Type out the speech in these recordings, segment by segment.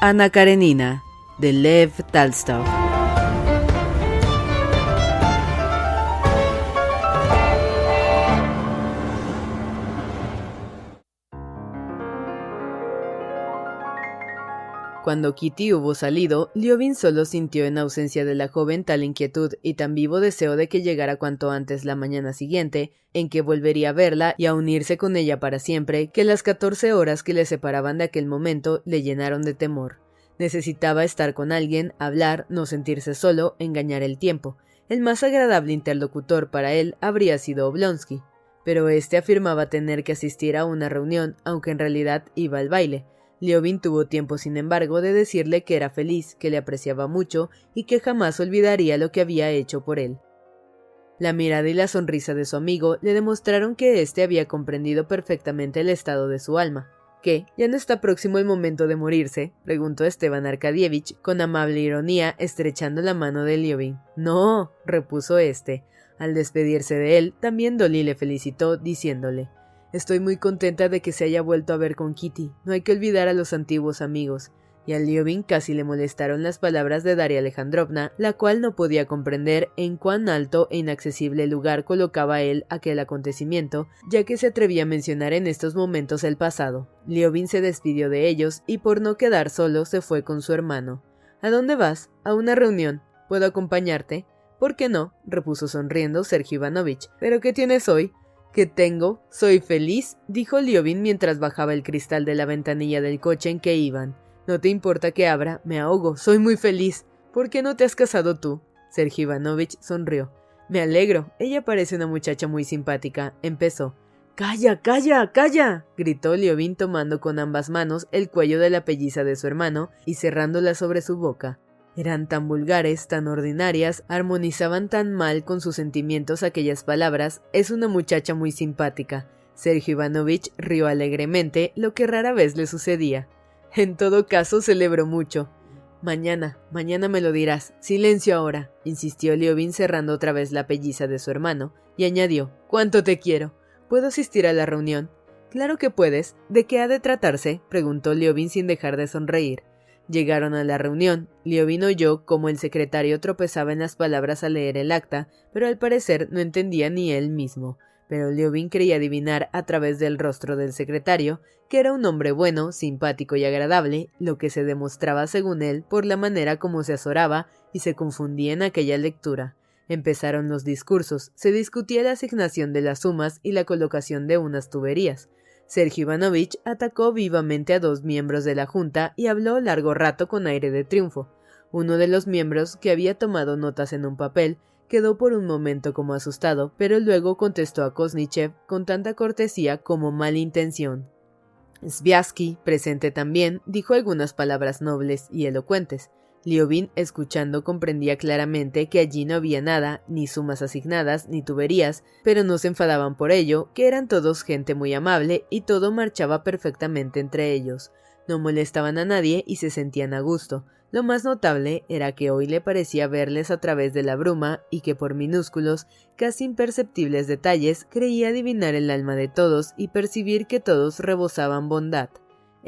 Ana Karenina, de Lev Talstov. Cuando Kitty hubo salido, Liovin solo sintió en ausencia de la joven tal inquietud y tan vivo deseo de que llegara cuanto antes la mañana siguiente, en que volvería a verla y a unirse con ella para siempre, que las catorce horas que le separaban de aquel momento le llenaron de temor. Necesitaba estar con alguien, hablar, no sentirse solo, engañar el tiempo. El más agradable interlocutor para él habría sido Oblonsky, pero éste afirmaba tener que asistir a una reunión, aunque en realidad iba al baile. Liovin tuvo tiempo, sin embargo, de decirle que era feliz, que le apreciaba mucho y que jamás olvidaría lo que había hecho por él. La mirada y la sonrisa de su amigo le demostraron que éste había comprendido perfectamente el estado de su alma. ¿Qué? ¿Ya no está próximo el momento de morirse? preguntó Esteban Arkadievich con amable ironía, estrechando la mano de Liovin. No, repuso éste. Al despedirse de él, también Dolly le felicitó, diciéndole Estoy muy contenta de que se haya vuelto a ver con Kitty. No hay que olvidar a los antiguos amigos. Y a Liovin casi le molestaron las palabras de Daria Alejandrovna, la cual no podía comprender en cuán alto e inaccesible lugar colocaba él aquel acontecimiento, ya que se atrevía a mencionar en estos momentos el pasado. Liovin se despidió de ellos y por no quedar solo se fue con su hermano. ¿A dónde vas? A una reunión. ¿Puedo acompañarte? ¿Por qué no? repuso sonriendo Sergio Ivanovich. ¿Pero qué tienes hoy? ¿Qué tengo? Soy feliz, dijo Liovin mientras bajaba el cristal de la ventanilla del coche en que iban. No te importa que abra, me ahogo, soy muy feliz. ¿Por qué no te has casado tú? Sergio Ivanovich sonrió. Me alegro, ella parece una muchacha muy simpática. Empezó. Calla, calla, calla. gritó Liovin tomando con ambas manos el cuello de la pelliza de su hermano y cerrándola sobre su boca. Eran tan vulgares, tan ordinarias, armonizaban tan mal con sus sentimientos aquellas palabras. Es una muchacha muy simpática. Sergio Ivanovich rió alegremente, lo que rara vez le sucedía. En todo caso, celebró mucho. Mañana, mañana me lo dirás. Silencio ahora, insistió Liovin cerrando otra vez la pelliza de su hermano, y añadió ¿Cuánto te quiero? ¿Puedo asistir a la reunión? Claro que puedes. ¿De qué ha de tratarse? preguntó Liovin sin dejar de sonreír. Llegaron a la reunión. Liovin oyó como el secretario tropezaba en las palabras al leer el acta, pero al parecer no entendía ni él mismo. Pero Liovin creía adivinar a través del rostro del secretario que era un hombre bueno, simpático y agradable, lo que se demostraba según él por la manera como se azoraba y se confundía en aquella lectura. Empezaron los discursos, se discutía la asignación de las sumas y la colocación de unas tuberías. Sergio Ivanovich atacó vivamente a dos miembros de la Junta y habló largo rato con aire de triunfo. Uno de los miembros, que había tomado notas en un papel, quedó por un momento como asustado, pero luego contestó a Kosnichev con tanta cortesía como mala intención. Sviasky, presente también, dijo algunas palabras nobles y elocuentes. Liovin, escuchando, comprendía claramente que allí no había nada, ni sumas asignadas, ni tuberías, pero no se enfadaban por ello, que eran todos gente muy amable y todo marchaba perfectamente entre ellos. No molestaban a nadie y se sentían a gusto. Lo más notable era que hoy le parecía verles a través de la bruma y que por minúsculos, casi imperceptibles detalles creía adivinar el alma de todos y percibir que todos rebosaban bondad.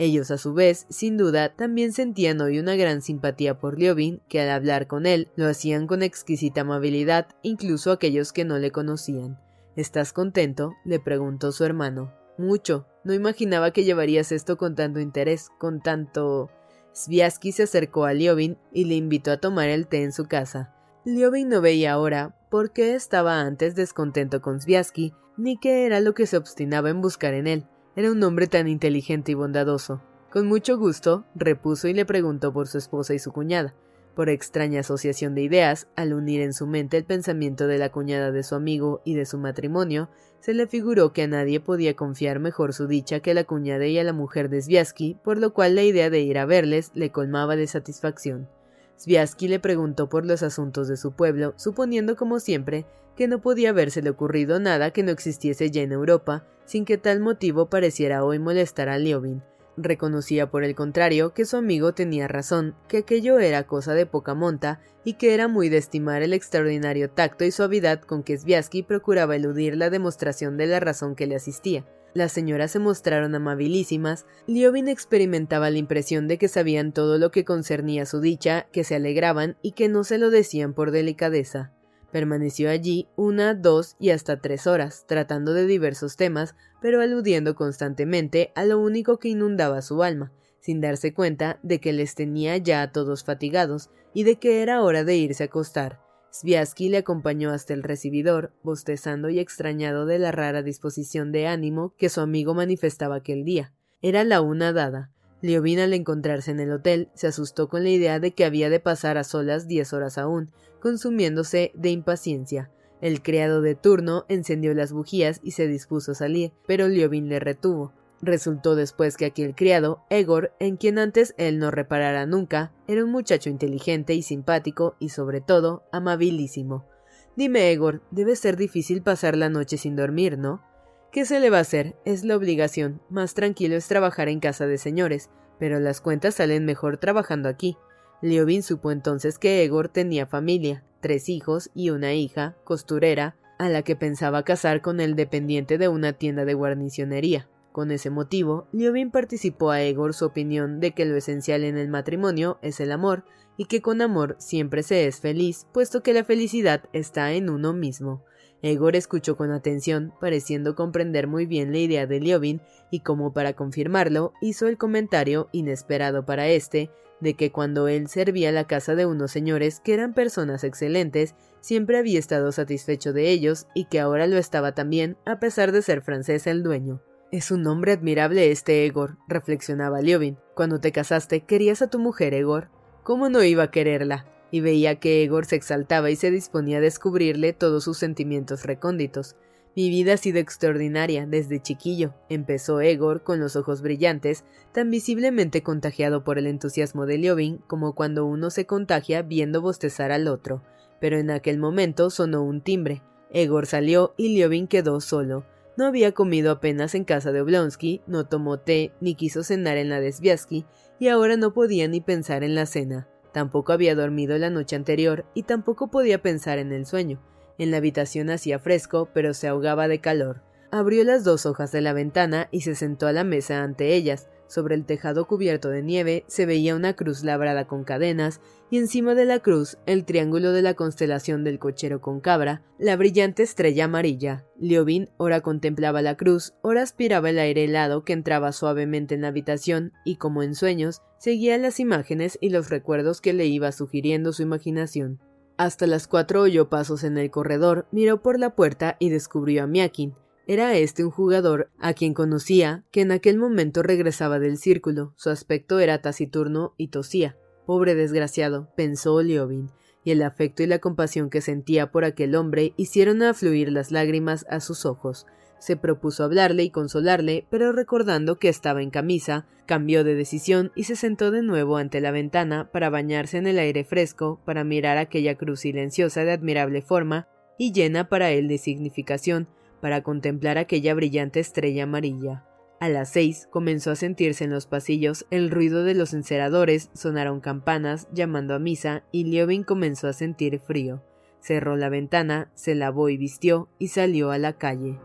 Ellos, a su vez, sin duda, también sentían hoy una gran simpatía por Liobin, que al hablar con él lo hacían con exquisita amabilidad, incluso aquellos que no le conocían. ¿Estás contento? le preguntó su hermano. Mucho. No imaginaba que llevarías esto con tanto interés, con tanto. Sviasky se acercó a Liobin y le invitó a tomar el té en su casa. Liobin no veía ahora por qué estaba antes descontento con Sviasky, ni qué era lo que se obstinaba en buscar en él. Era un hombre tan inteligente y bondadoso. Con mucho gusto, repuso y le preguntó por su esposa y su cuñada. Por extraña asociación de ideas, al unir en su mente el pensamiento de la cuñada de su amigo y de su matrimonio, se le figuró que a nadie podía confiar mejor su dicha que a la cuñada y a la mujer de Sviasky, por lo cual la idea de ir a verles le colmaba de satisfacción. Sviasky le preguntó por los asuntos de su pueblo, suponiendo como siempre que no podía habérsele ocurrido nada que no existiese ya en Europa, sin que tal motivo pareciera hoy molestar a Liobin, Reconocía por el contrario que su amigo tenía razón, que aquello era cosa de poca monta y que era muy de estimar el extraordinario tacto y suavidad con que Sviasky procuraba eludir la demostración de la razón que le asistía. Las señoras se mostraron amabilísimas, Liobin experimentaba la impresión de que sabían todo lo que concernía su dicha, que se alegraban y que no se lo decían por delicadeza. Permaneció allí una, dos y hasta tres horas, tratando de diversos temas, pero aludiendo constantemente a lo único que inundaba su alma, sin darse cuenta de que les tenía ya a todos fatigados y de que era hora de irse a acostar. Sviasky le acompañó hasta el recibidor, bostezando y extrañado de la rara disposición de ánimo que su amigo manifestaba aquel día. Era la una dada. Liobin al encontrarse en el hotel se asustó con la idea de que había de pasar a solas diez horas aún, consumiéndose de impaciencia. El criado de turno encendió las bujías y se dispuso a salir, pero Liobin le retuvo. Resultó después que aquel criado, Egor, en quien antes él no reparara nunca, era un muchacho inteligente y simpático y sobre todo amabilísimo. Dime, Egor, debe ser difícil pasar la noche sin dormir, ¿no? ¿Qué se le va a hacer? Es la obligación. Más tranquilo es trabajar en casa de señores, pero las cuentas salen mejor trabajando aquí. Liobin supo entonces que Egor tenía familia, tres hijos y una hija, costurera, a la que pensaba casar con el dependiente de una tienda de guarnicionería. Con ese motivo, Liobin participó a Egor su opinión de que lo esencial en el matrimonio es el amor, y que con amor siempre se es feliz, puesto que la felicidad está en uno mismo. Egor escuchó con atención, pareciendo comprender muy bien la idea de Liobin, y como para confirmarlo, hizo el comentario, inesperado para éste, de que cuando él servía la casa de unos señores que eran personas excelentes, siempre había estado satisfecho de ellos y que ahora lo estaba también, a pesar de ser francés el dueño. Es un hombre admirable este Egor, reflexionaba Liobin. Cuando te casaste, querías a tu mujer, Egor. ¿Cómo no iba a quererla? Y veía que Egor se exaltaba y se disponía a descubrirle todos sus sentimientos recónditos. Mi vida ha sido extraordinaria desde chiquillo, empezó Egor con los ojos brillantes, tan visiblemente contagiado por el entusiasmo de Liobin como cuando uno se contagia viendo bostezar al otro. Pero en aquel momento sonó un timbre. Egor salió y Liobin quedó solo. No había comido apenas en casa de Oblonsky, no tomó té ni quiso cenar en la de Sviasky, y ahora no podía ni pensar en la cena. Tampoco había dormido la noche anterior y tampoco podía pensar en el sueño. En la habitación hacía fresco, pero se ahogaba de calor. Abrió las dos hojas de la ventana y se sentó a la mesa ante ellas. Sobre el tejado cubierto de nieve se veía una cruz labrada con cadenas, y encima de la cruz el triángulo de la constelación del cochero con cabra, la brillante estrella amarilla. Liobin ora contemplaba la cruz, ora aspiraba el aire helado que entraba suavemente en la habitación, y como en sueños, seguía las imágenes y los recuerdos que le iba sugiriendo su imaginación. Hasta las cuatro oyó pasos en el corredor, miró por la puerta y descubrió a Miakin. Era este un jugador a quien conocía, que en aquel momento regresaba del círculo. Su aspecto era taciturno y tosía. Pobre desgraciado, pensó Liobin, y el afecto y la compasión que sentía por aquel hombre hicieron afluir las lágrimas a sus ojos. Se propuso hablarle y consolarle, pero recordando que estaba en camisa, cambió de decisión y se sentó de nuevo ante la ventana para bañarse en el aire fresco, para mirar aquella cruz silenciosa de admirable forma y llena para él de significación, para contemplar aquella brillante estrella amarilla. A las seis comenzó a sentirse en los pasillos el ruido de los enceradores, sonaron campanas llamando a misa y Liobin comenzó a sentir frío. Cerró la ventana, se lavó y vistió y salió a la calle.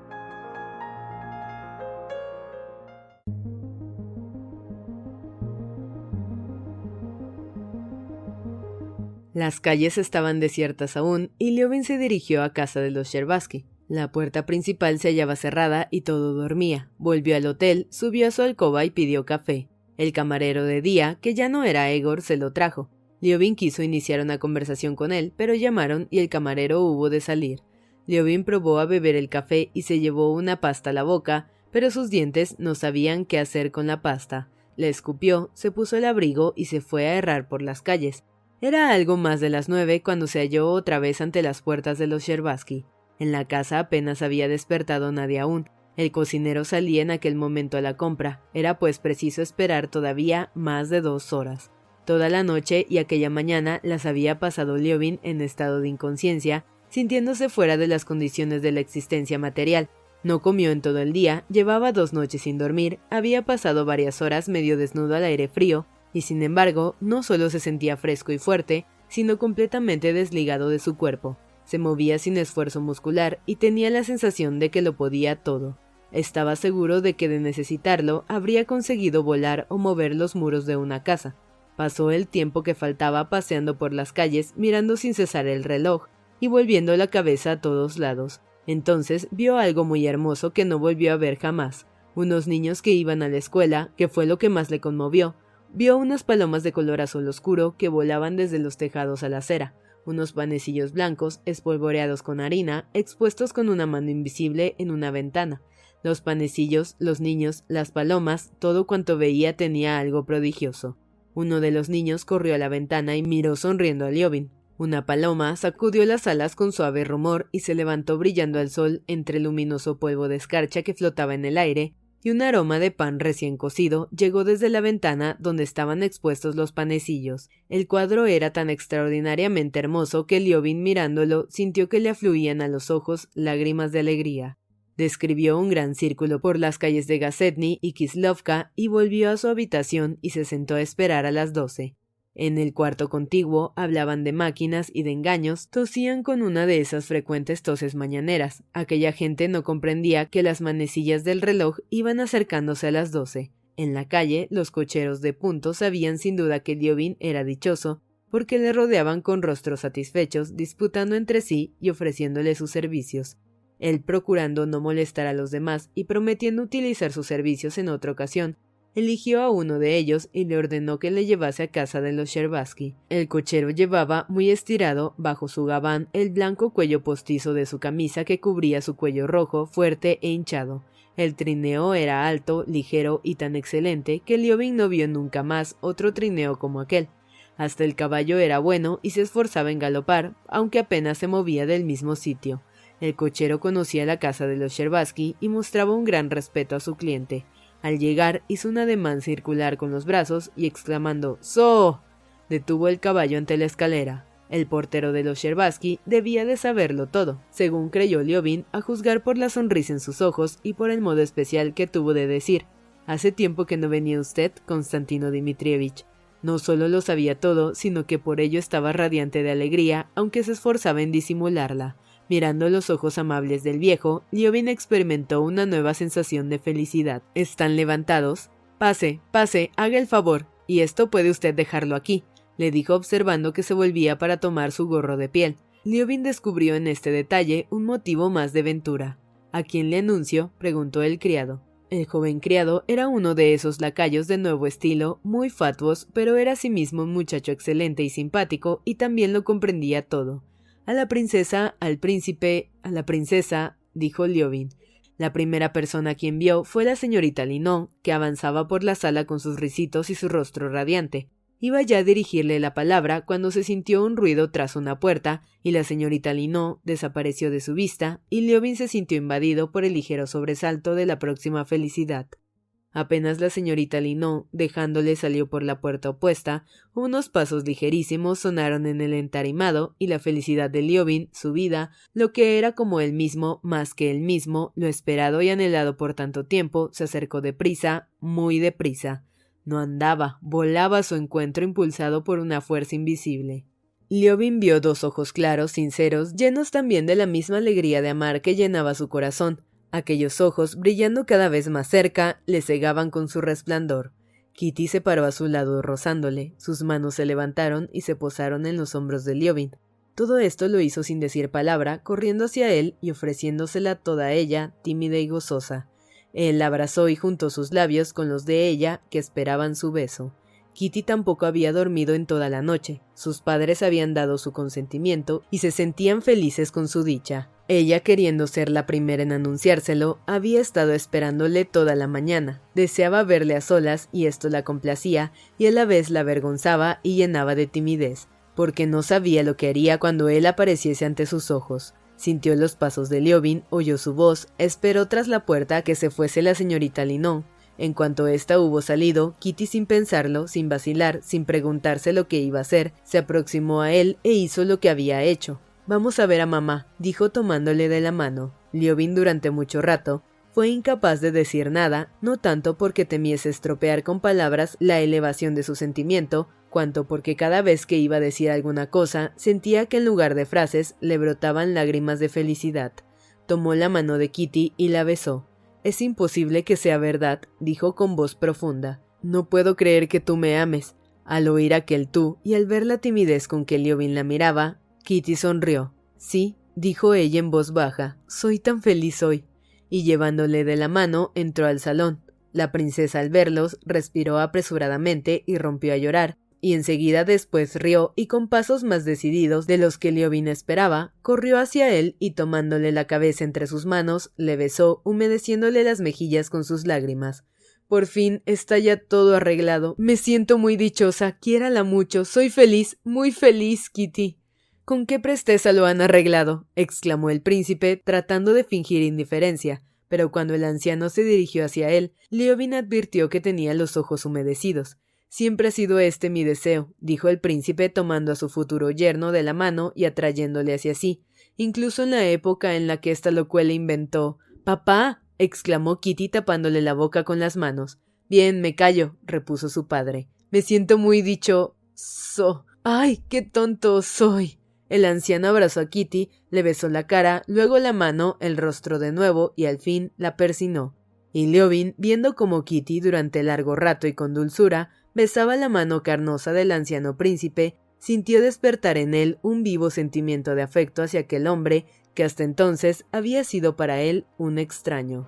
Las calles estaban desiertas aún y Liobin se dirigió a casa de los Sherbaski. La puerta principal se hallaba cerrada y todo dormía. Volvió al hotel, subió a su alcoba y pidió café. El camarero de día, que ya no era Egor, se lo trajo. Liobin quiso iniciar una conversación con él, pero llamaron y el camarero hubo de salir. Liobin probó a beber el café y se llevó una pasta a la boca, pero sus dientes no sabían qué hacer con la pasta. Le escupió, se puso el abrigo y se fue a errar por las calles. Era algo más de las nueve cuando se halló otra vez ante las puertas de los Sherbaski. En la casa apenas había despertado nadie aún. El cocinero salía en aquel momento a la compra. Era pues preciso esperar todavía más de dos horas. Toda la noche y aquella mañana las había pasado Liobin en estado de inconsciencia, sintiéndose fuera de las condiciones de la existencia material. No comió en todo el día, llevaba dos noches sin dormir, había pasado varias horas medio desnudo al aire frío, y sin embargo no solo se sentía fresco y fuerte, sino completamente desligado de su cuerpo. Se movía sin esfuerzo muscular y tenía la sensación de que lo podía todo. Estaba seguro de que de necesitarlo habría conseguido volar o mover los muros de una casa. Pasó el tiempo que faltaba paseando por las calles, mirando sin cesar el reloj y volviendo la cabeza a todos lados. Entonces vio algo muy hermoso que no volvió a ver jamás. Unos niños que iban a la escuela, que fue lo que más le conmovió. Vio unas palomas de color azul oscuro que volaban desde los tejados a la acera unos panecillos blancos espolvoreados con harina, expuestos con una mano invisible en una ventana. Los panecillos, los niños, las palomas, todo cuanto veía tenía algo prodigioso. Uno de los niños corrió a la ventana y miró sonriendo a Liobin. Una paloma sacudió las alas con suave rumor y se levantó brillando al sol entre el luminoso polvo de escarcha que flotaba en el aire, y un aroma de pan recién cocido llegó desde la ventana donde estaban expuestos los panecillos. El cuadro era tan extraordinariamente hermoso que Liobin mirándolo sintió que le afluían a los ojos lágrimas de alegría. Describió un gran círculo por las calles de Gazetny y Kislovka y volvió a su habitación y se sentó a esperar a las doce. En el cuarto contiguo hablaban de máquinas y de engaños, tosían con una de esas frecuentes toses mañaneras. Aquella gente no comprendía que las manecillas del reloj iban acercándose a las doce. En la calle, los cocheros de punto sabían sin duda que Diobin era dichoso, porque le rodeaban con rostros satisfechos, disputando entre sí y ofreciéndole sus servicios. Él procurando no molestar a los demás y prometiendo utilizar sus servicios en otra ocasión, eligió a uno de ellos y le ordenó que le llevase a casa de los Sherbaski. El cochero llevaba, muy estirado, bajo su gabán, el blanco cuello postizo de su camisa que cubría su cuello rojo, fuerte e hinchado. El trineo era alto, ligero y tan excelente que Liobin no vio nunca más otro trineo como aquel. Hasta el caballo era bueno y se esforzaba en galopar, aunque apenas se movía del mismo sitio. El cochero conocía la casa de los Sherbaski y mostraba un gran respeto a su cliente. Al llegar hizo un ademán circular con los brazos y exclamando ¡So! detuvo el caballo ante la escalera. El portero de los Sherbaski debía de saberlo todo, según creyó Liobin, a juzgar por la sonrisa en sus ojos y por el modo especial que tuvo de decir. Hace tiempo que no venía usted, Constantino Dmitrievich. No solo lo sabía todo, sino que por ello estaba radiante de alegría, aunque se esforzaba en disimularla. Mirando los ojos amables del viejo, Liobin experimentó una nueva sensación de felicidad. ¿Están levantados? Pase, pase, haga el favor, y esto puede usted dejarlo aquí, le dijo observando que se volvía para tomar su gorro de piel. Liobin descubrió en este detalle un motivo más de ventura. ¿A quién le anuncio? preguntó el criado. El joven criado era uno de esos lacayos de nuevo estilo, muy fatuos, pero era asimismo un muchacho excelente y simpático, y también lo comprendía todo. A la princesa, al príncipe, a la princesa, dijo Liobin. La primera persona a quien vio fue la señorita Linon, que avanzaba por la sala con sus risitos y su rostro radiante. Iba ya a dirigirle la palabra cuando se sintió un ruido tras una puerta, y la señorita Linot desapareció de su vista, y Liobin se sintió invadido por el ligero sobresalto de la próxima felicidad. Apenas la señorita Linó, dejándole, salió por la puerta opuesta, unos pasos ligerísimos sonaron en el entarimado y la felicidad de Liobin, su vida, lo que era como él mismo, más que él mismo, lo esperado y anhelado por tanto tiempo, se acercó deprisa, muy deprisa. No andaba, volaba a su encuentro impulsado por una fuerza invisible. Liobin vio dos ojos claros, sinceros, llenos también de la misma alegría de amar que llenaba su corazón. Aquellos ojos, brillando cada vez más cerca, le cegaban con su resplandor. Kitty se paró a su lado rozándole, sus manos se levantaron y se posaron en los hombros de Liobin. Todo esto lo hizo sin decir palabra, corriendo hacia él y ofreciéndosela toda ella, tímida y gozosa. Él la abrazó y juntó sus labios con los de ella, que esperaban su beso. Kitty tampoco había dormido en toda la noche. Sus padres habían dado su consentimiento y se sentían felices con su dicha. Ella, queriendo ser la primera en anunciárselo, había estado esperándole toda la mañana. Deseaba verle a solas y esto la complacía y a la vez la avergonzaba y llenaba de timidez, porque no sabía lo que haría cuando él apareciese ante sus ojos. Sintió los pasos de Liobin, oyó su voz, esperó tras la puerta a que se fuese la señorita Linon. En cuanto ésta hubo salido, Kitty sin pensarlo, sin vacilar, sin preguntarse lo que iba a hacer, se aproximó a él e hizo lo que había hecho. Vamos a ver a mamá, dijo tomándole de la mano. Liobin durante mucho rato fue incapaz de decir nada, no tanto porque temiese estropear con palabras la elevación de su sentimiento, cuanto porque cada vez que iba a decir alguna cosa sentía que en lugar de frases le brotaban lágrimas de felicidad. Tomó la mano de Kitty y la besó. Es imposible que sea verdad, dijo con voz profunda. No puedo creer que tú me ames. Al oír aquel tú y al ver la timidez con que Liobin la miraba, Kitty sonrió. Sí, dijo ella en voz baja, soy tan feliz hoy. Y llevándole de la mano, entró al salón. La princesa al verlos respiró apresuradamente y rompió a llorar, y enseguida después rió y con pasos más decididos de los que Liobin esperaba, corrió hacia él y tomándole la cabeza entre sus manos, le besó, humedeciéndole las mejillas con sus lágrimas. Por fin está ya todo arreglado. Me siento muy dichosa, quiérala mucho, soy feliz, muy feliz, Kitty. ¿Con qué presteza lo han arreglado? exclamó el príncipe, tratando de fingir indiferencia. Pero cuando el anciano se dirigió hacia él, Leovin advirtió que tenía los ojos humedecidos. Siempre ha sido este mi deseo, dijo el príncipe tomando a su futuro yerno de la mano y atrayéndole hacia sí, incluso en la época en la que esta locuela inventó. Papá. exclamó Kitty tapándole la boca con las manos. Bien, me callo, repuso su padre. Me siento muy dicho. So. ¡Ay, qué tonto soy! El anciano abrazó a Kitty, le besó la cara, luego la mano, el rostro de nuevo y al fin la persinó. Y Leovin, viendo como Kitty durante largo rato y con dulzura besaba la mano carnosa del anciano príncipe, sintió despertar en él un vivo sentimiento de afecto hacia aquel hombre que hasta entonces había sido para él un extraño.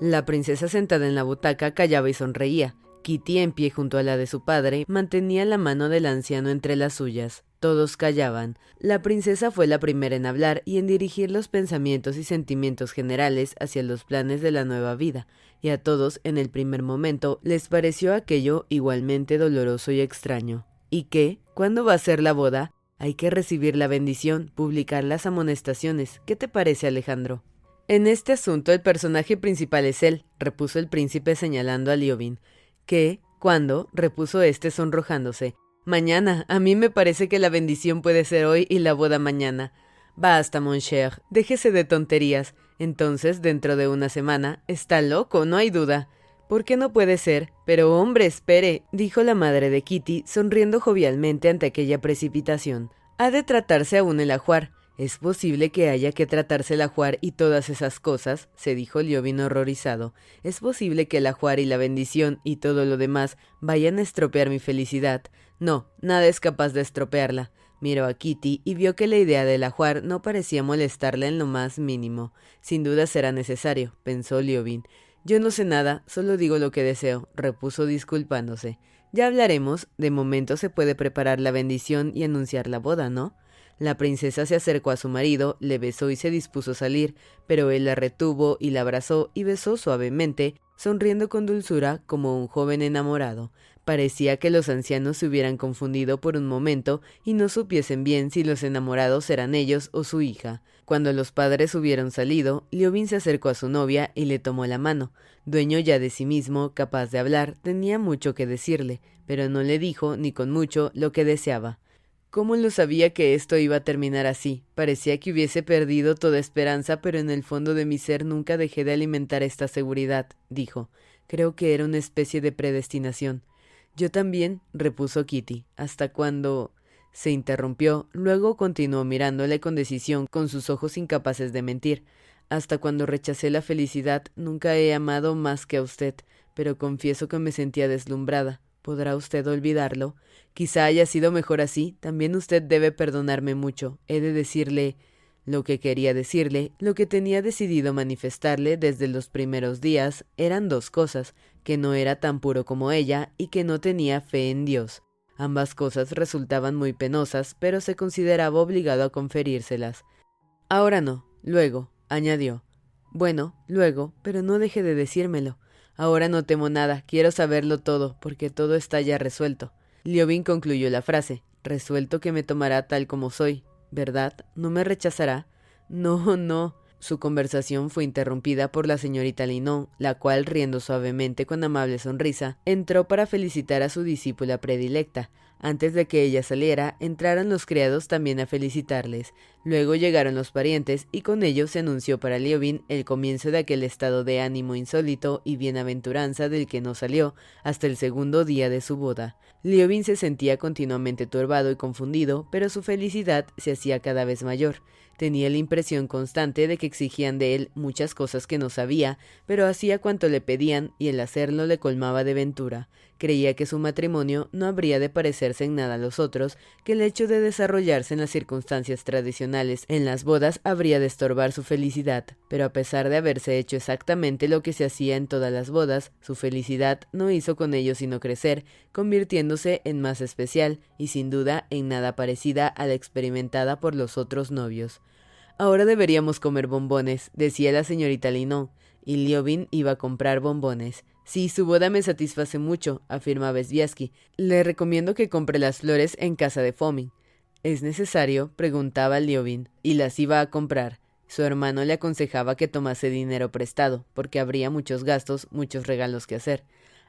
La princesa sentada en la butaca callaba y sonreía. Kitty, en pie junto a la de su padre, mantenía la mano del anciano entre las suyas. Todos callaban. La princesa fue la primera en hablar y en dirigir los pensamientos y sentimientos generales hacia los planes de la nueva vida, y a todos, en el primer momento, les pareció aquello igualmente doloroso y extraño. ¿Y qué? ¿Cuándo va a ser la boda? Hay que recibir la bendición, publicar las amonestaciones. ¿Qué te parece, Alejandro? En este asunto el personaje principal es él, repuso el príncipe señalando a Liobin. ¿Qué? ¿Cuándo? repuso éste sonrojándose. Mañana. A mí me parece que la bendición puede ser hoy y la boda mañana. Basta, mon cher. Déjese de tonterías. Entonces, dentro de una semana. Está loco, no hay duda. ¿Por qué no puede ser? Pero hombre, espere, dijo la madre de Kitty, sonriendo jovialmente ante aquella precipitación. Ha de tratarse aún el ajuar. ¿Es posible que haya que tratarse el ajuar y todas esas cosas? se dijo Liobin horrorizado. ¿Es posible que el ajuar y la bendición y todo lo demás vayan a estropear mi felicidad? No, nada es capaz de estropearla. Miró a Kitty y vio que la idea del ajuar no parecía molestarle en lo más mínimo. Sin duda será necesario, pensó Liobin. Yo no sé nada, solo digo lo que deseo, repuso disculpándose. Ya hablaremos, de momento se puede preparar la bendición y anunciar la boda, ¿no? La princesa se acercó a su marido, le besó y se dispuso a salir, pero él la retuvo y la abrazó y besó suavemente, sonriendo con dulzura como un joven enamorado. Parecía que los ancianos se hubieran confundido por un momento y no supiesen bien si los enamorados eran ellos o su hija. Cuando los padres hubieron salido, Liobin se acercó a su novia y le tomó la mano. Dueño ya de sí mismo, capaz de hablar, tenía mucho que decirle, pero no le dijo, ni con mucho, lo que deseaba. ¿Cómo lo sabía que esto iba a terminar así? Parecía que hubiese perdido toda esperanza, pero en el fondo de mi ser nunca dejé de alimentar esta seguridad, dijo. Creo que era una especie de predestinación. Yo también, repuso Kitty, hasta cuando. se interrumpió, luego continuó mirándole con decisión, con sus ojos incapaces de mentir. Hasta cuando rechacé la felicidad, nunca he amado más que a usted, pero confieso que me sentía deslumbrada. ¿Podrá usted olvidarlo? Quizá haya sido mejor así. También usted debe perdonarme mucho. He de decirle lo que quería decirle, lo que tenía decidido manifestarle desde los primeros días, eran dos cosas, que no era tan puro como ella y que no tenía fe en Dios. Ambas cosas resultaban muy penosas, pero se consideraba obligado a conferírselas. Ahora no, luego, añadió. Bueno, luego, pero no deje de decírmelo. Ahora no temo nada, quiero saberlo todo, porque todo está ya resuelto. Liobin concluyó la frase, resuelto que me tomará tal como soy, ¿verdad? ¿No me rechazará? No, no. Su conversación fue interrumpida por la señorita Linón, la cual, riendo suavemente con amable sonrisa, entró para felicitar a su discípula predilecta, antes de que ella saliera, entraron los criados también a felicitarles. Luego llegaron los parientes y con ellos se anunció para Liobin el comienzo de aquel estado de ánimo insólito y bienaventuranza del que no salió hasta el segundo día de su boda. Liobin se sentía continuamente turbado y confundido, pero su felicidad se hacía cada vez mayor. Tenía la impresión constante de que exigían de él muchas cosas que no sabía, pero hacía cuanto le pedían y el hacerlo le colmaba de ventura. Creía que su matrimonio no habría de parecerse en nada a los otros, que el hecho de desarrollarse en las circunstancias tradicionales en las bodas habría de estorbar su felicidad, pero a pesar de haberse hecho exactamente lo que se hacía en todas las bodas, su felicidad no hizo con ello sino crecer, convirtiéndose en más especial y sin duda en nada parecida a la experimentada por los otros novios. Ahora deberíamos comer bombones, decía la señorita Linon, y Liobin iba a comprar bombones. Sí, su boda me satisface mucho, afirmaba Sviasky. Le recomiendo que compre las flores en casa de Fomin. ¿Es necesario? preguntaba Liobin, y las iba a comprar. Su hermano le aconsejaba que tomase dinero prestado, porque habría muchos gastos, muchos regalos que hacer.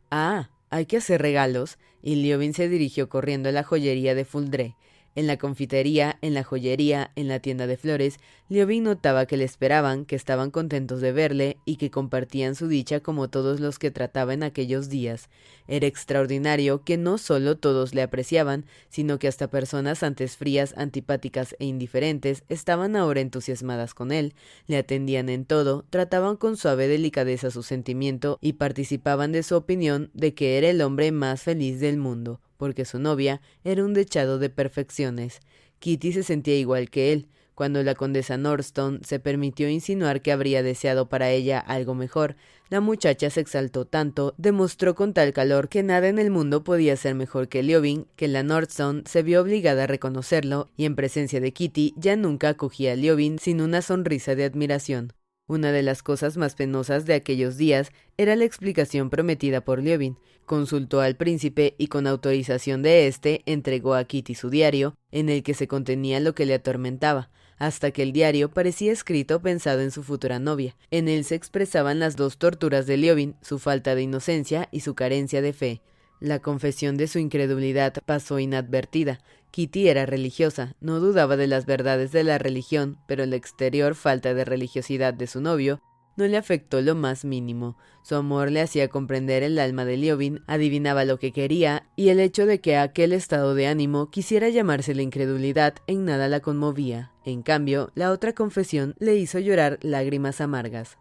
Ah, hay que hacer regalos, y Liobin se dirigió corriendo a la joyería de Fuldré. En la confitería, en la joyería, en la tienda de flores, Liobin notaba que le esperaban, que estaban contentos de verle y que compartían su dicha como todos los que trataba en aquellos días. Era extraordinario que no solo todos le apreciaban, sino que hasta personas antes frías, antipáticas e indiferentes estaban ahora entusiasmadas con él, le atendían en todo, trataban con suave delicadeza su sentimiento y participaban de su opinión de que era el hombre más feliz del mundo porque su novia era un dechado de perfecciones. Kitty se sentía igual que él. Cuando la condesa Norstone se permitió insinuar que habría deseado para ella algo mejor, la muchacha se exaltó tanto, demostró con tal calor que nada en el mundo podía ser mejor que Liobin, que la Norstone se vio obligada a reconocerlo, y en presencia de Kitty ya nunca acogía a Liobin sin una sonrisa de admiración. Una de las cosas más penosas de aquellos días era la explicación prometida por Liobin. Consultó al príncipe y con autorización de éste entregó a Kitty su diario, en el que se contenía lo que le atormentaba, hasta que el diario parecía escrito pensado en su futura novia. En él se expresaban las dos torturas de Liobin, su falta de inocencia y su carencia de fe. La confesión de su incredulidad pasó inadvertida. Kitty era religiosa, no dudaba de las verdades de la religión, pero la exterior falta de religiosidad de su novio no le afectó lo más mínimo. Su amor le hacía comprender el alma de Liobin, adivinaba lo que quería, y el hecho de que aquel estado de ánimo quisiera llamarse la incredulidad en nada la conmovía. En cambio, la otra confesión le hizo llorar lágrimas amargas.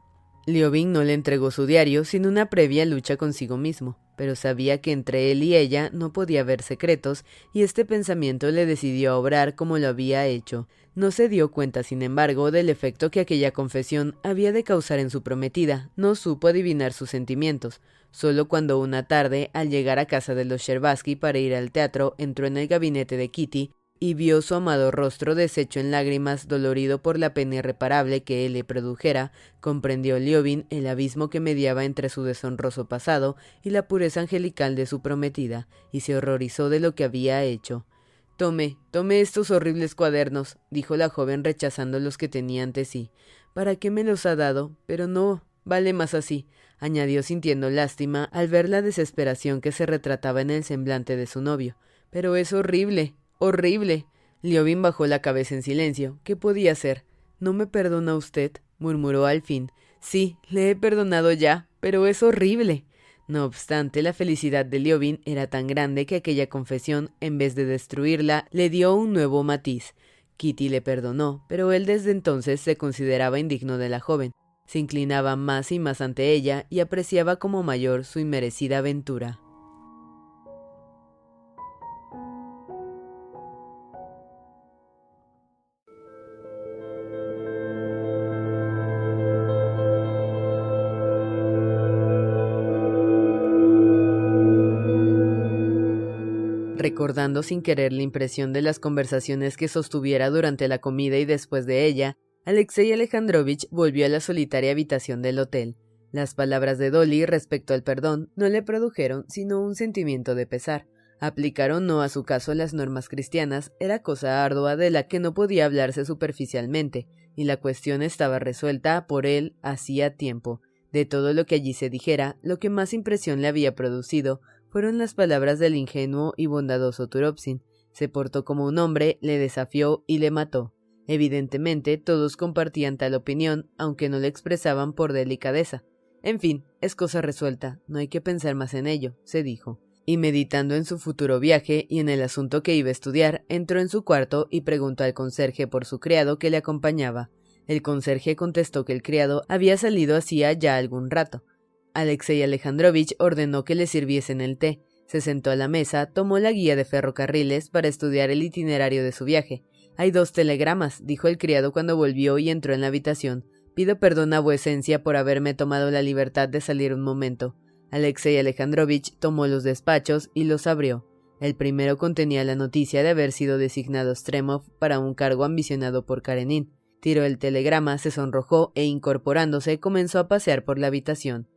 Liobin no le entregó su diario sin una previa lucha consigo mismo pero sabía que entre él y ella no podía haber secretos, y este pensamiento le decidió a obrar como lo había hecho. No se dio cuenta, sin embargo, del efecto que aquella confesión había de causar en su prometida, no supo adivinar sus sentimientos. Solo cuando una tarde, al llegar a casa de los Sherbaski para ir al teatro, entró en el gabinete de Kitty y vio su amado rostro deshecho en lágrimas, dolorido por la pena irreparable que él le produjera, comprendió Liobin el abismo que mediaba entre su deshonroso pasado y la pureza angelical de su prometida, y se horrorizó de lo que había hecho. Tome, tome estos horribles cuadernos, dijo la joven rechazando los que tenía ante sí. ¿Para qué me los ha dado? Pero no, vale más así, añadió sintiendo lástima al ver la desesperación que se retrataba en el semblante de su novio. Pero es horrible. Horrible. Liobin bajó la cabeza en silencio. ¿Qué podía hacer? ¿No me perdona usted? murmuró al fin. Sí, le he perdonado ya, pero es horrible. No obstante, la felicidad de Liobin era tan grande que aquella confesión, en vez de destruirla, le dio un nuevo matiz. Kitty le perdonó, pero él desde entonces se consideraba indigno de la joven. Se inclinaba más y más ante ella y apreciaba como mayor su inmerecida aventura. Recordando sin querer la impresión de las conversaciones que sostuviera durante la comida y después de ella, Alexei Alejandrovich volvió a la solitaria habitación del hotel. Las palabras de Dolly respecto al perdón no le produjeron sino un sentimiento de pesar. Aplicar o no a su caso las normas cristianas era cosa ardua de la que no podía hablarse superficialmente, y la cuestión estaba resuelta por él hacía tiempo. De todo lo que allí se dijera, lo que más impresión le había producido fueron las palabras del ingenuo y bondadoso Turopsin. Se portó como un hombre, le desafió y le mató. Evidentemente, todos compartían tal opinión, aunque no le expresaban por delicadeza. En fin, es cosa resuelta, no hay que pensar más en ello, se dijo. Y meditando en su futuro viaje y en el asunto que iba a estudiar, entró en su cuarto y preguntó al conserje por su criado que le acompañaba. El conserje contestó que el criado había salido hacía ya algún rato. Alexei Alejandrovich ordenó que le sirviesen el té. Se sentó a la mesa, tomó la guía de ferrocarriles para estudiar el itinerario de su viaje. Hay dos telegramas, dijo el criado cuando volvió y entró en la habitación. Pido perdón a vuecencia por haberme tomado la libertad de salir un momento. Alexei Alejandrovich tomó los despachos y los abrió. El primero contenía la noticia de haber sido designado Stremov para un cargo ambicionado por Karenin. Tiró el telegrama, se sonrojó e incorporándose comenzó a pasear por la habitación.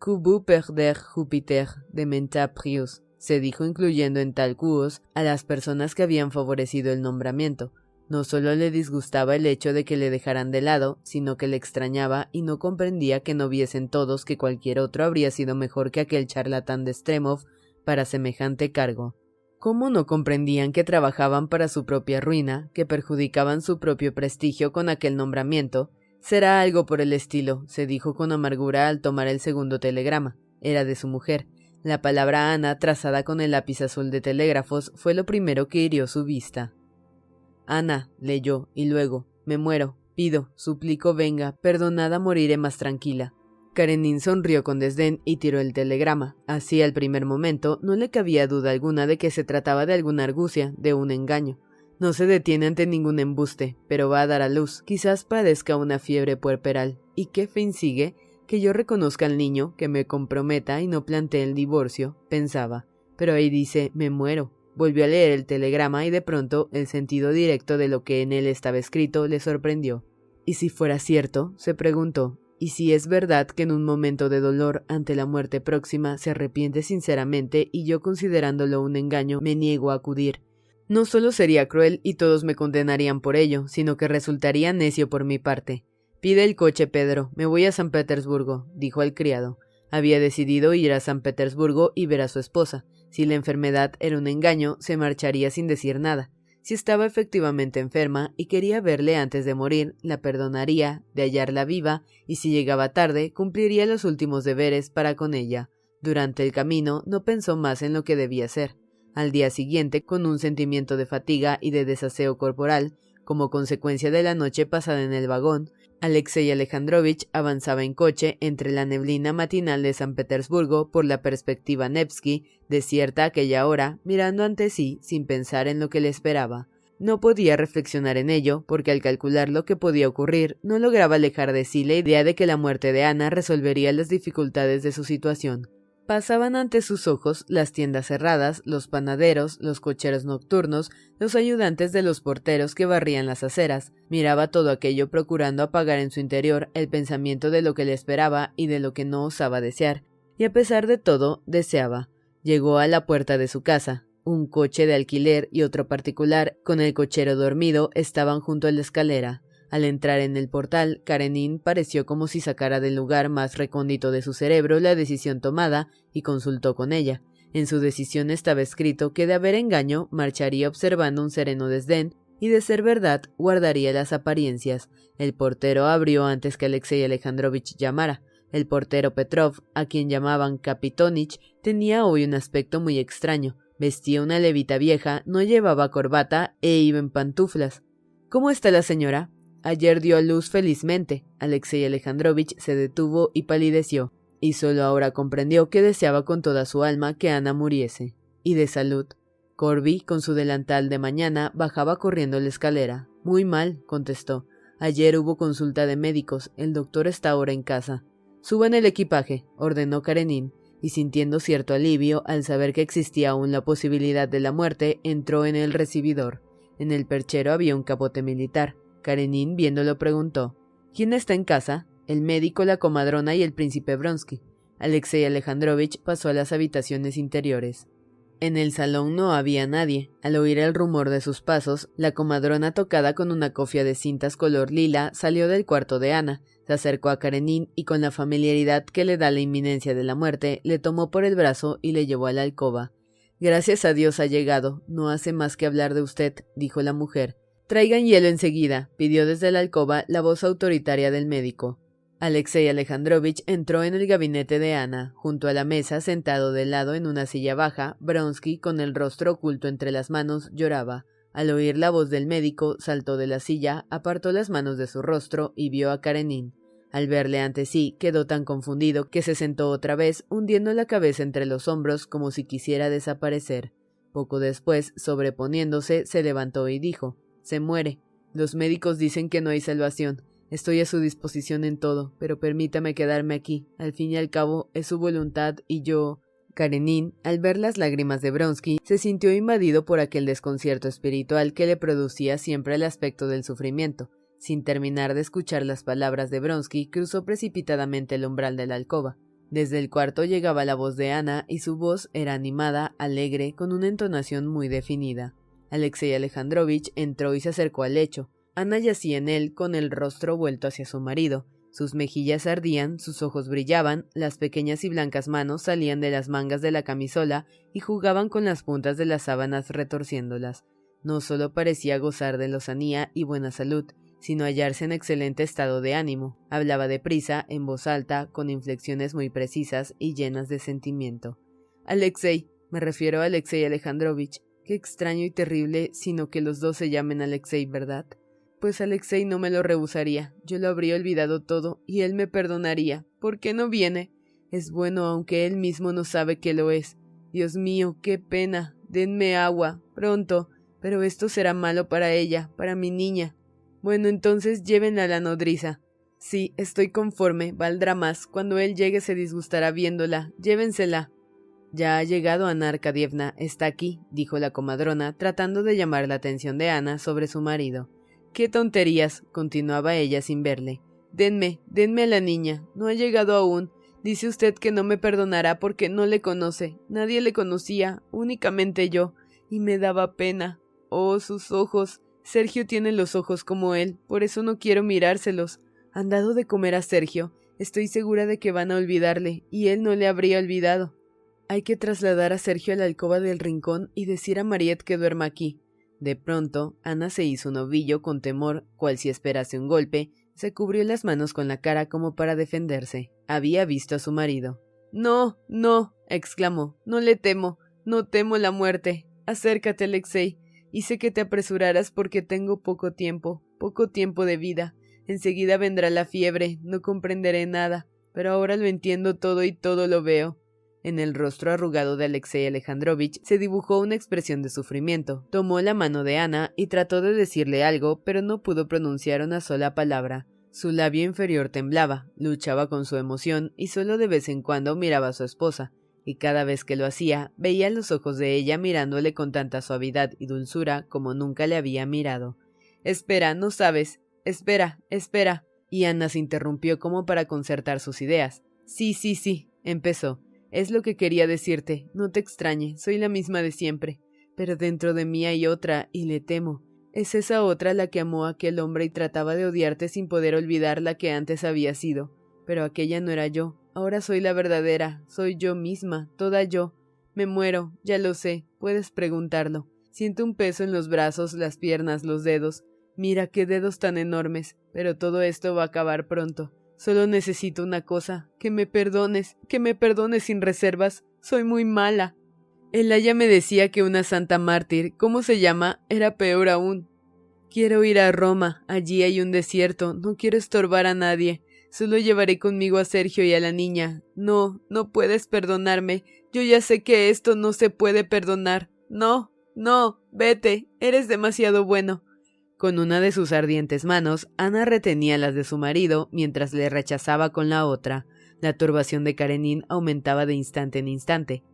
Kubu perder Júpiter de Mentaprius, se dijo incluyendo en tal cuos a las personas que habían favorecido el nombramiento. No solo le disgustaba el hecho de que le dejaran de lado, sino que le extrañaba y no comprendía que no viesen todos que cualquier otro habría sido mejor que aquel charlatán de Stremov para semejante cargo. ¿Cómo no comprendían que trabajaban para su propia ruina, que perjudicaban su propio prestigio con aquel nombramiento, Será algo por el estilo, se dijo con amargura al tomar el segundo telegrama. Era de su mujer. La palabra Ana, trazada con el lápiz azul de telégrafos, fue lo primero que hirió su vista. Ana, leyó, y luego, me muero, pido, suplico venga, perdonada moriré más tranquila. Karenin sonrió con desdén y tiró el telegrama. Así al primer momento no le cabía duda alguna de que se trataba de alguna argucia, de un engaño. No se detiene ante ningún embuste, pero va a dar a luz. Quizás padezca una fiebre puerperal. ¿Y qué fin sigue? Que yo reconozca al niño, que me comprometa y no plantee el divorcio, pensaba. Pero ahí dice me muero. Volvió a leer el telegrama y de pronto el sentido directo de lo que en él estaba escrito le sorprendió. ¿Y si fuera cierto? se preguntó. ¿Y si es verdad que en un momento de dolor ante la muerte próxima se arrepiente sinceramente y yo considerándolo un engaño me niego a acudir? No solo sería cruel y todos me condenarían por ello, sino que resultaría necio por mi parte. Pide el coche, Pedro. Me voy a San Petersburgo, dijo el criado. Había decidido ir a San Petersburgo y ver a su esposa. Si la enfermedad era un engaño, se marcharía sin decir nada. Si estaba efectivamente enferma y quería verle antes de morir, la perdonaría, de hallarla viva, y si llegaba tarde, cumpliría los últimos deberes para con ella. Durante el camino no pensó más en lo que debía hacer. Al día siguiente, con un sentimiento de fatiga y de desaseo corporal, como consecuencia de la noche pasada en el vagón, Alexei Alejandrovich avanzaba en coche entre la neblina matinal de San Petersburgo por la perspectiva Nevsky, desierta aquella hora, mirando ante sí sin pensar en lo que le esperaba. No podía reflexionar en ello, porque al calcular lo que podía ocurrir, no lograba alejar de sí la idea de que la muerte de Ana resolvería las dificultades de su situación. Pasaban ante sus ojos las tiendas cerradas, los panaderos, los cocheros nocturnos, los ayudantes de los porteros que barrían las aceras. Miraba todo aquello procurando apagar en su interior el pensamiento de lo que le esperaba y de lo que no osaba desear. Y a pesar de todo, deseaba. Llegó a la puerta de su casa. Un coche de alquiler y otro particular, con el cochero dormido, estaban junto a la escalera. Al entrar en el portal, Karenin pareció como si sacara del lugar más recóndito de su cerebro la decisión tomada y consultó con ella. En su decisión estaba escrito que de haber engaño marcharía observando un sereno desdén y de ser verdad guardaría las apariencias. El portero abrió antes que Alexei Alejandrovich llamara. El portero Petrov, a quien llamaban Kapitonich, tenía hoy un aspecto muy extraño. Vestía una levita vieja, no llevaba corbata e iba en pantuflas. ¿Cómo está la señora? Ayer dio a luz felizmente. Alexei Alejandrovich se detuvo y palideció, y solo ahora comprendió que deseaba con toda su alma que Ana muriese. Y de salud. Corby, con su delantal de mañana, bajaba corriendo la escalera. Muy mal, contestó. Ayer hubo consulta de médicos. El doctor está ahora en casa. Suban el equipaje, ordenó Karenin, y sintiendo cierto alivio al saber que existía aún la posibilidad de la muerte, entró en el recibidor. En el perchero había un capote militar. Karenin, viéndolo, preguntó ¿Quién está en casa? El médico, la comadrona y el príncipe Bronsky. Alexei Alejandrovich pasó a las habitaciones interiores. En el salón no había nadie. Al oír el rumor de sus pasos, la comadrona tocada con una cofia de cintas color lila salió del cuarto de Ana, se acercó a Karenin y con la familiaridad que le da la inminencia de la muerte, le tomó por el brazo y le llevó a la alcoba. Gracias a Dios ha llegado. No hace más que hablar de usted, dijo la mujer. Traigan hielo enseguida, pidió desde la alcoba la voz autoritaria del médico. Alexei Alejandrovich entró en el gabinete de Ana. Junto a la mesa, sentado de lado en una silla baja, Bronsky, con el rostro oculto entre las manos, lloraba. Al oír la voz del médico, saltó de la silla, apartó las manos de su rostro y vio a Karenin. Al verle ante sí, quedó tan confundido que se sentó otra vez, hundiendo la cabeza entre los hombros como si quisiera desaparecer. Poco después, sobreponiéndose, se levantó y dijo se muere. Los médicos dicen que no hay salvación. Estoy a su disposición en todo, pero permítame quedarme aquí. Al fin y al cabo, es su voluntad y yo. Karenin, al ver las lágrimas de Bronsky, se sintió invadido por aquel desconcierto espiritual que le producía siempre el aspecto del sufrimiento. Sin terminar de escuchar las palabras de Bronsky, cruzó precipitadamente el umbral de la alcoba. Desde el cuarto llegaba la voz de Ana y su voz era animada, alegre, con una entonación muy definida. Alexei Alejandrovich entró y se acercó al lecho. Ana yacía en él con el rostro vuelto hacia su marido. Sus mejillas ardían, sus ojos brillaban, las pequeñas y blancas manos salían de las mangas de la camisola y jugaban con las puntas de las sábanas retorciéndolas. No solo parecía gozar de lozanía y buena salud, sino hallarse en excelente estado de ánimo. Hablaba deprisa, en voz alta, con inflexiones muy precisas y llenas de sentimiento. Alexei, me refiero a Alexei Alejandrovich, Qué extraño y terrible, sino que los dos se llamen Alexei, ¿verdad? Pues Alexei no me lo rehusaría, yo lo habría olvidado todo, y él me perdonaría. ¿Por qué no viene? Es bueno aunque él mismo no sabe que lo es. Dios mío, qué pena. Denme agua, pronto. Pero esto será malo para ella, para mi niña. Bueno, entonces llévenla a la nodriza. Sí, estoy conforme, valdrá más. Cuando él llegue se disgustará viéndola. Llévensela. Ya ha llegado Ana Arkadievna, está aquí, dijo la comadrona, tratando de llamar la atención de Ana sobre su marido. Qué tonterías, continuaba ella sin verle. Denme, denme a la niña, no ha llegado aún. Dice usted que no me perdonará porque no le conoce. Nadie le conocía, únicamente yo, y me daba pena. Oh, sus ojos. Sergio tiene los ojos como él, por eso no quiero mirárselos. Han dado de comer a Sergio. Estoy segura de que van a olvidarle, y él no le habría olvidado. Hay que trasladar a Sergio a la alcoba del rincón y decir a Mariette que duerma aquí. De pronto, Ana se hizo un ovillo con temor, cual si esperase un golpe, se cubrió las manos con la cara como para defenderse. Había visto a su marido. No, no, exclamó, no le temo, no temo la muerte. Acércate, Alexei, y sé que te apresurarás porque tengo poco tiempo, poco tiempo de vida. Enseguida vendrá la fiebre, no comprenderé nada, pero ahora lo entiendo todo y todo lo veo. En el rostro arrugado de Alexei Alejandrovich se dibujó una expresión de sufrimiento. Tomó la mano de Ana y trató de decirle algo, pero no pudo pronunciar una sola palabra. Su labio inferior temblaba, luchaba con su emoción y solo de vez en cuando miraba a su esposa, y cada vez que lo hacía veía los ojos de ella mirándole con tanta suavidad y dulzura como nunca le había mirado. Espera, no sabes. Espera, espera. Y Ana se interrumpió como para concertar sus ideas. Sí, sí, sí, empezó. Es lo que quería decirte. No te extrañe, soy la misma de siempre. Pero dentro de mí hay otra, y le temo. Es esa otra la que amó a aquel hombre y trataba de odiarte sin poder olvidar la que antes había sido. Pero aquella no era yo. Ahora soy la verdadera. Soy yo misma, toda yo. Me muero, ya lo sé. Puedes preguntarlo. Siento un peso en los brazos, las piernas, los dedos. Mira qué dedos tan enormes. Pero todo esto va a acabar pronto. Solo necesito una cosa, que me perdones, que me perdones sin reservas. Soy muy mala. El aya me decía que una santa mártir, ¿cómo se llama?, era peor aún. Quiero ir a Roma, allí hay un desierto, no quiero estorbar a nadie. Solo llevaré conmigo a Sergio y a la niña. No, no puedes perdonarme. Yo ya sé que esto no se puede perdonar. No, no, vete, eres demasiado bueno. Con una de sus ardientes manos, Ana retenía las de su marido mientras le rechazaba con la otra. La turbación de Karenin aumentaba de instante en instante,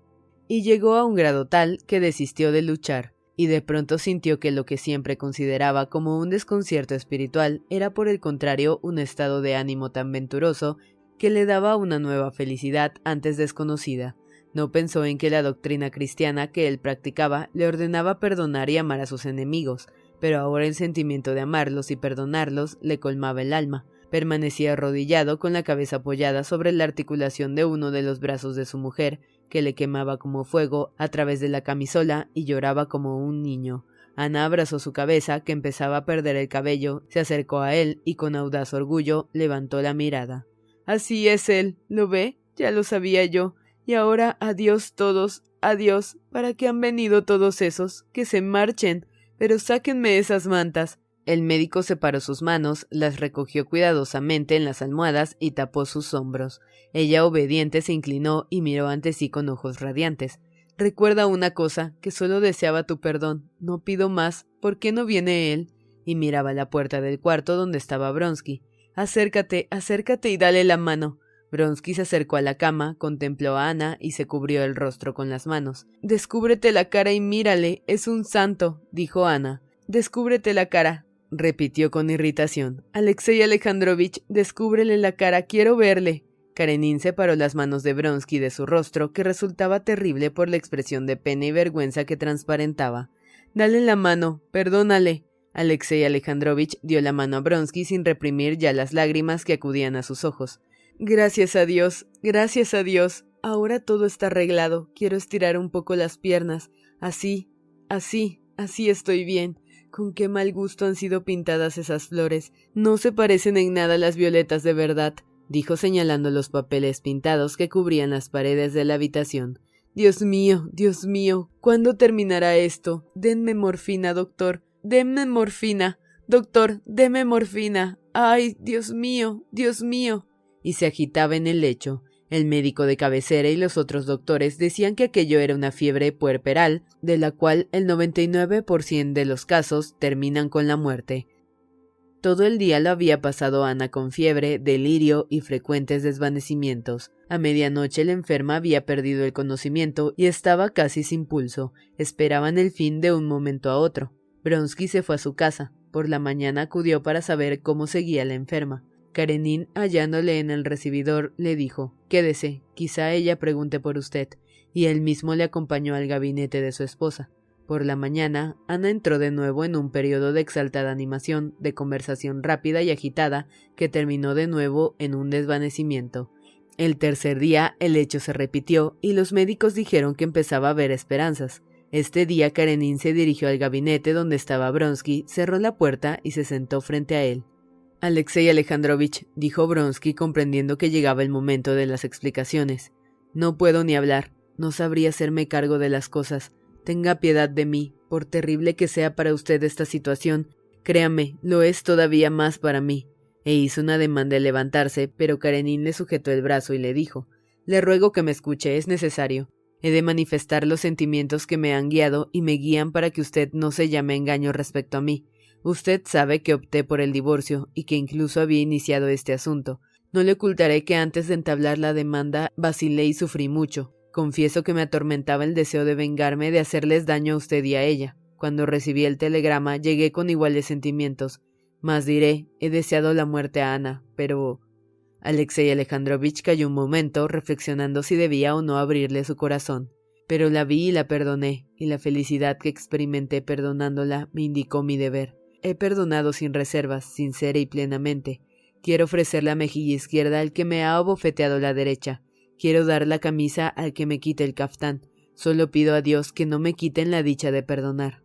y llegó a un grado tal que desistió de luchar, y de pronto sintió que lo que siempre consideraba como un desconcierto espiritual era por el contrario un estado de ánimo tan venturoso que le daba una nueva felicidad antes desconocida. No pensó en que la doctrina cristiana que él practicaba le ordenaba perdonar y amar a sus enemigos, pero ahora el sentimiento de amarlos y perdonarlos le colmaba el alma. Permanecía arrodillado con la cabeza apoyada sobre la articulación de uno de los brazos de su mujer, que le quemaba como fuego a través de la camisola y lloraba como un niño. Ana abrazó su cabeza, que empezaba a perder el cabello, se acercó a él y con audaz orgullo levantó la mirada. Así es él. ¿Lo ve? Ya lo sabía yo. Y ahora adiós todos, adiós. ¿Para qué han venido todos esos? Que se marchen. Pero sáquenme esas mantas. El médico separó sus manos, las recogió cuidadosamente en las almohadas y tapó sus hombros. Ella, obediente, se inclinó y miró ante sí con ojos radiantes. Recuerda una cosa, que solo deseaba tu perdón. No pido más. ¿Por qué no viene él? Y miraba la puerta del cuarto donde estaba Bronsky. Acércate, acércate y dale la mano. Bronsky se acercó a la cama, contempló a Ana y se cubrió el rostro con las manos. Descúbrete la cara y mírale, es un santo, dijo Ana. Descúbrete la cara, repitió con irritación. Alexei Alejandrovich, descúbrele la cara, quiero verle. Karenin separó las manos de Bronsky de su rostro, que resultaba terrible por la expresión de pena y vergüenza que transparentaba. Dale la mano, perdónale. Alexei Alejandrovich dio la mano a Bronsky sin reprimir ya las lágrimas que acudían a sus ojos. Gracias a Dios, gracias a Dios. Ahora todo está arreglado. Quiero estirar un poco las piernas. Así, así, así estoy bien. Con qué mal gusto han sido pintadas esas flores. No se parecen en nada a las violetas de verdad, dijo señalando los papeles pintados que cubrían las paredes de la habitación. Dios mío, Dios mío, ¿cuándo terminará esto? Denme morfina, doctor. Denme morfina. Doctor, denme morfina. Ay, Dios mío, Dios mío y se agitaba en el lecho. El médico de cabecera y los otros doctores decían que aquello era una fiebre puerperal, de la cual el 99% de los casos terminan con la muerte. Todo el día lo había pasado Ana con fiebre, delirio y frecuentes desvanecimientos. A medianoche la enferma había perdido el conocimiento y estaba casi sin pulso. Esperaban el fin de un momento a otro. Bronsky se fue a su casa. Por la mañana acudió para saber cómo seguía la enferma. Karenin, hallándole en el recibidor, le dijo Quédese, quizá ella pregunte por usted, y él mismo le acompañó al gabinete de su esposa. Por la mañana, Ana entró de nuevo en un periodo de exaltada animación, de conversación rápida y agitada, que terminó de nuevo en un desvanecimiento. El tercer día el hecho se repitió y los médicos dijeron que empezaba a haber esperanzas. Este día Karenin se dirigió al gabinete donde estaba Bronsky, cerró la puerta y se sentó frente a él. Alexei Alejandrovich, dijo Bronsky comprendiendo que llegaba el momento de las explicaciones. No puedo ni hablar, no sabría hacerme cargo de las cosas. Tenga piedad de mí, por terrible que sea para usted esta situación. Créame, lo es todavía más para mí. E hizo una demanda de levantarse, pero Karenin le sujetó el brazo y le dijo Le ruego que me escuche, es necesario. He de manifestar los sentimientos que me han guiado y me guían para que usted no se llame engaño respecto a mí. Usted sabe que opté por el divorcio y que incluso había iniciado este asunto. No le ocultaré que antes de entablar la demanda vacilé y sufrí mucho. Confieso que me atormentaba el deseo de vengarme de hacerles daño a usted y a ella. Cuando recibí el telegrama llegué con iguales sentimientos. Mas diré, he deseado la muerte a Ana, pero... Alexei Alejandrovich cayó un momento reflexionando si debía o no abrirle su corazón. Pero la vi y la perdoné, y la felicidad que experimenté perdonándola me indicó mi deber. He perdonado sin reservas, sincera y plenamente. Quiero ofrecer la mejilla izquierda al que me ha abofeteado la derecha, Quiero dar la camisa al que me quite el caftán. Solo pido a Dios que no me quiten la dicha de perdonar.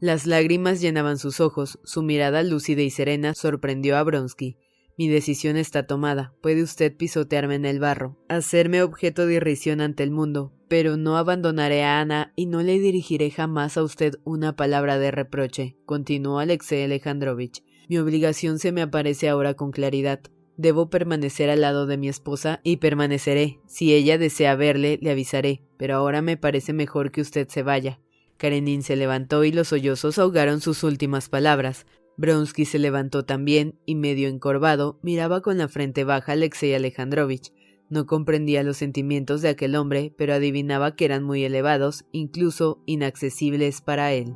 Las lágrimas llenaban sus ojos, su mirada lúcida y serena sorprendió a Bronsky. Mi decisión está tomada. Puede usted pisotearme en el barro, hacerme objeto de irrisión ante el mundo, pero no abandonaré a Ana y no le dirigiré jamás a usted una palabra de reproche, continuó Alexei Alejandrovich. Mi obligación se me aparece ahora con claridad. Debo permanecer al lado de mi esposa y permaneceré. Si ella desea verle, le avisaré, pero ahora me parece mejor que usted se vaya. Karenin se levantó y los sollozos ahogaron sus últimas palabras. Bronsky se levantó también y, medio encorvado, miraba con la frente baja a Alexei Alejandrovich. No comprendía los sentimientos de aquel hombre, pero adivinaba que eran muy elevados, incluso inaccesibles para él.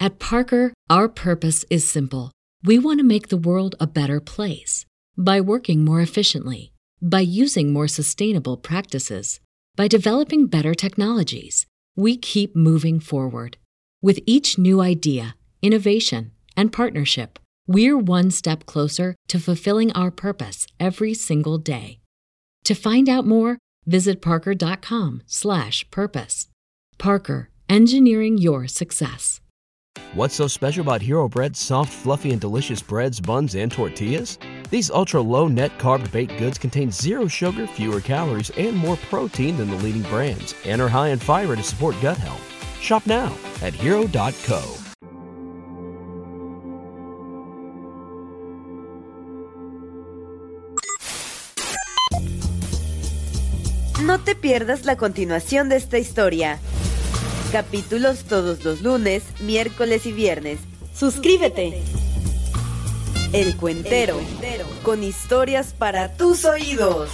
At Parker, our purpose is simple. We want to make the world a better place by working more efficiently, by using more sustainable practices, by developing better technologies. We keep moving forward. With each new idea, innovation, and partnership, we're one step closer to fulfilling our purpose every single day. To find out more, visit parker.com/purpose. Parker, engineering your success. What's so special about Hero Bread's soft, fluffy, and delicious breads, buns, and tortillas? These ultra low net carb baked goods contain zero sugar, fewer calories, and more protein than the leading brands, and are high in fiber to support gut health. Shop now at hero.co. No te pierdas la continuación de esta historia. Capítulos todos los lunes, miércoles y viernes. Suscríbete. El Cuentero, con historias para tus oídos.